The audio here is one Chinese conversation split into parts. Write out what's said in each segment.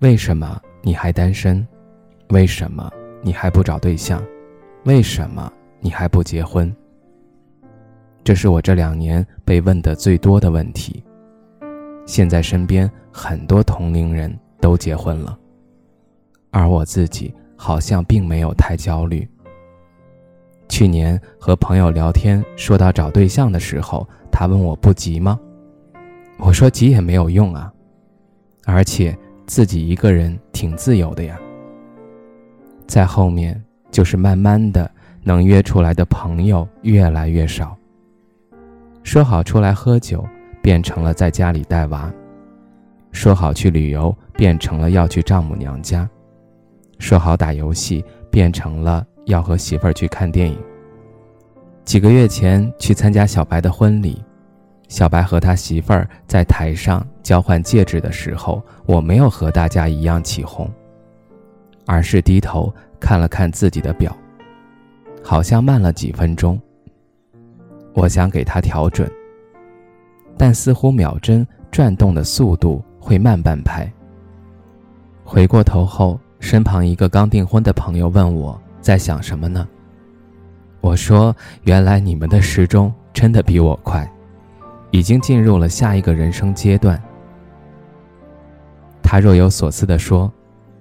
为什么你还单身？为什么你还不找对象？为什么你还不结婚？这是我这两年被问的最多的问题。现在身边很多同龄人都结婚了，而我自己好像并没有太焦虑。去年和朋友聊天，说到找对象的时候，他问我不急吗？我说急也没有用啊，而且。自己一个人挺自由的呀。在后面就是慢慢的能约出来的朋友越来越少。说好出来喝酒，变成了在家里带娃；说好去旅游，变成了要去丈母娘家；说好打游戏，变成了要和媳妇儿去看电影。几个月前去参加小白的婚礼。小白和他媳妇儿在台上交换戒指的时候，我没有和大家一样起哄，而是低头看了看自己的表，好像慢了几分钟。我想给他调准，但似乎秒针转动的速度会慢半拍。回过头后，身旁一个刚订婚的朋友问我在想什么呢？我说：“原来你们的时钟真的比我快。”已经进入了下一个人生阶段。他若有所思地说：“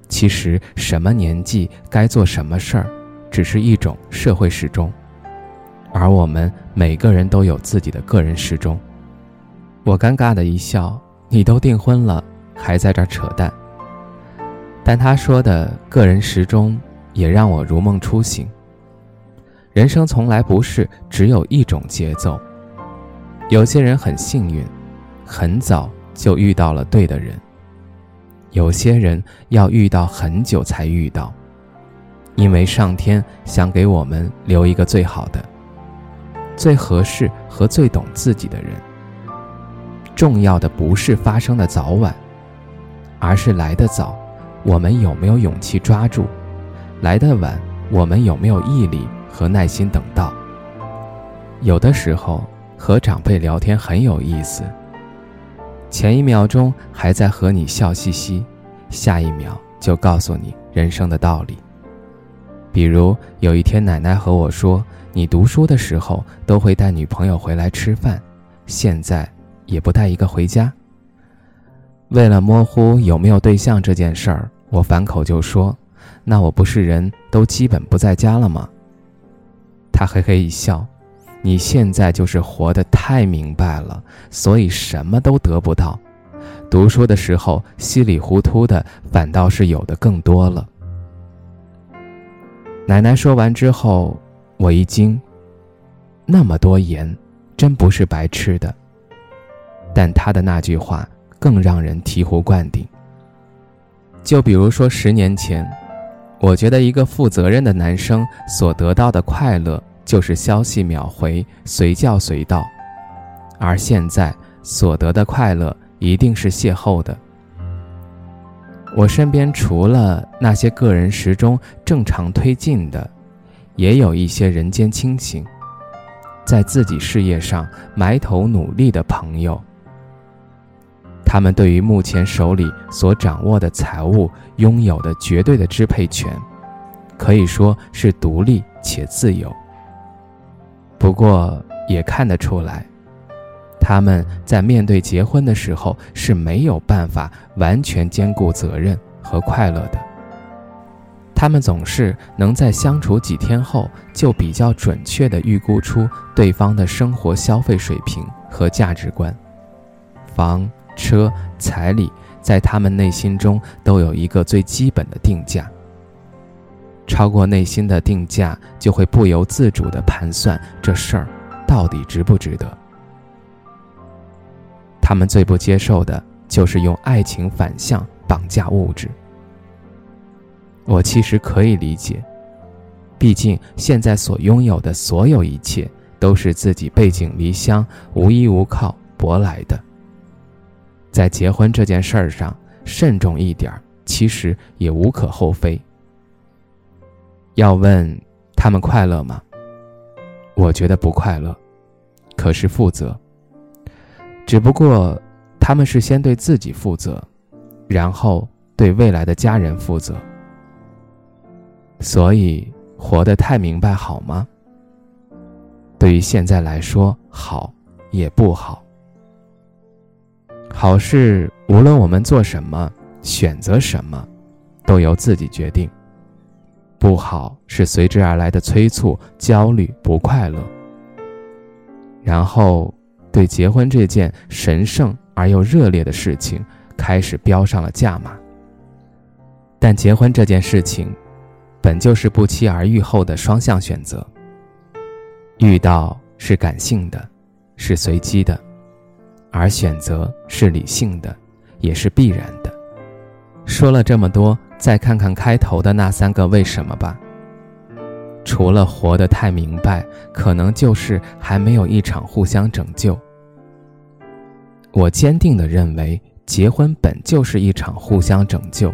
其实什么年纪该做什么事儿，只是一种社会时钟，而我们每个人都有自己的个人时钟。”我尴尬的一笑：“你都订婚了，还在这儿扯淡。”但他说的个人时钟也让我如梦初醒。人生从来不是只有一种节奏。有些人很幸运，很早就遇到了对的人；有些人要遇到很久才遇到，因为上天想给我们留一个最好的、最合适和最懂自己的人。重要的不是发生的早晚，而是来的早，我们有没有勇气抓住；来的晚，我们有没有毅力和耐心等到。有的时候。和长辈聊天很有意思。前一秒钟还在和你笑嘻嘻，下一秒就告诉你人生的道理。比如有一天，奶奶和我说：“你读书的时候都会带女朋友回来吃饭，现在也不带一个回家。”为了模糊有没有对象这件事儿，我反口就说：“那我不是人都基本不在家了吗？”他嘿嘿一笑。你现在就是活得太明白了，所以什么都得不到。读书的时候稀里糊涂的，反倒是有的更多了。奶奶说完之后，我一惊，那么多盐，真不是白吃的。但她的那句话更让人醍醐灌顶。就比如说十年前，我觉得一个负责任的男生所得到的快乐。就是消息秒回，随叫随到，而现在所得的快乐一定是邂逅的。我身边除了那些个人时钟正常推进的，也有一些人间清醒，在自己事业上埋头努力的朋友。他们对于目前手里所掌握的财物拥有的绝对的支配权，可以说是独立且自由。不过也看得出来，他们在面对结婚的时候是没有办法完全兼顾责任和快乐的。他们总是能在相处几天后就比较准确地预估出对方的生活消费水平和价值观，房、车、彩礼在他们内心中都有一个最基本的定价。超过内心的定价，就会不由自主的盘算这事儿到底值不值得。他们最不接受的就是用爱情反向绑架物质。我其实可以理解，毕竟现在所拥有的所有一切都是自己背井离乡、无依无靠博来的。在结婚这件事儿上慎重一点，其实也无可厚非。要问他们快乐吗？我觉得不快乐，可是负责。只不过他们是先对自己负责，然后对未来的家人负责。所以活得太明白好吗？对于现在来说，好也不好。好事无论我们做什么、选择什么，都由自己决定；不好是随之而来的催促、焦虑、不快乐。然后，对结婚这件神圣而又热烈的事情，开始标上了价码。但结婚这件事情。本就是不期而遇后的双向选择。遇到是感性的，是随机的；而选择是理性的，也是必然的。说了这么多，再看看开头的那三个为什么吧。除了活得太明白，可能就是还没有一场互相拯救。我坚定地认为，结婚本就是一场互相拯救。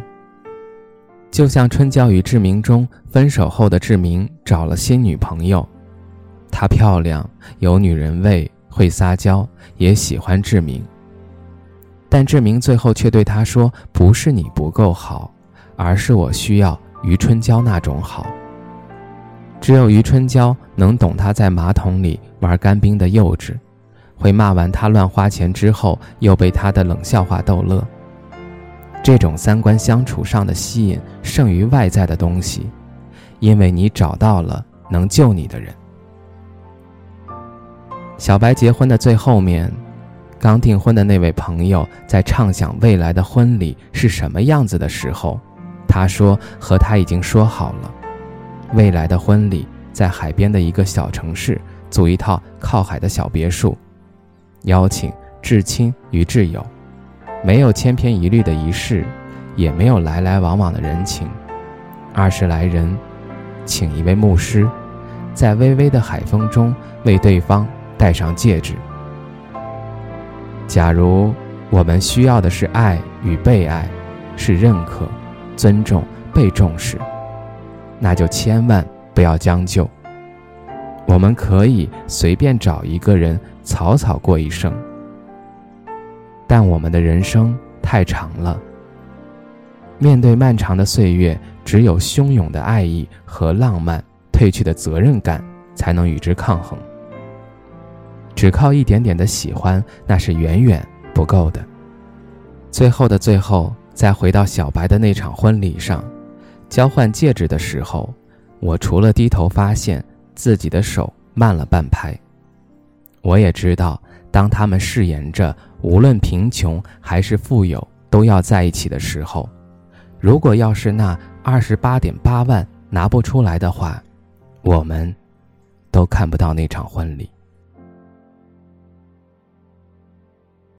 就像《春娇与志明》中，分手后的志明找了新女朋友，她漂亮，有女人味，会撒娇，也喜欢志明。但志明最后却对她说：“不是你不够好，而是我需要余春娇那种好。只有余春娇能懂他在马桶里玩干冰的幼稚，会骂完他乱花钱之后，又被他的冷笑话逗乐。”这种三观相处上的吸引胜于外在的东西，因为你找到了能救你的人。小白结婚的最后面，刚订婚的那位朋友在畅想未来的婚礼是什么样子的时候，他说和他已经说好了，未来的婚礼在海边的一个小城市租一套靠海的小别墅，邀请至亲与挚友。没有千篇一律的仪式，也没有来来往往的人情。二十来人，请一位牧师，在微微的海风中为对方戴上戒指。假如我们需要的是爱与被爱，是认可、尊重、被重视，那就千万不要将就。我们可以随便找一个人，草草过一生。但我们的人生太长了，面对漫长的岁月，只有汹涌的爱意和浪漫，褪去的责任感，才能与之抗衡。只靠一点点的喜欢，那是远远不够的。最后的最后，再回到小白的那场婚礼上，交换戒指的时候，我除了低头发现自己的手慢了半拍，我也知道。当他们誓言着无论贫穷还是富有都要在一起的时候，如果要是那二十八点八万拿不出来的话，我们都看不到那场婚礼。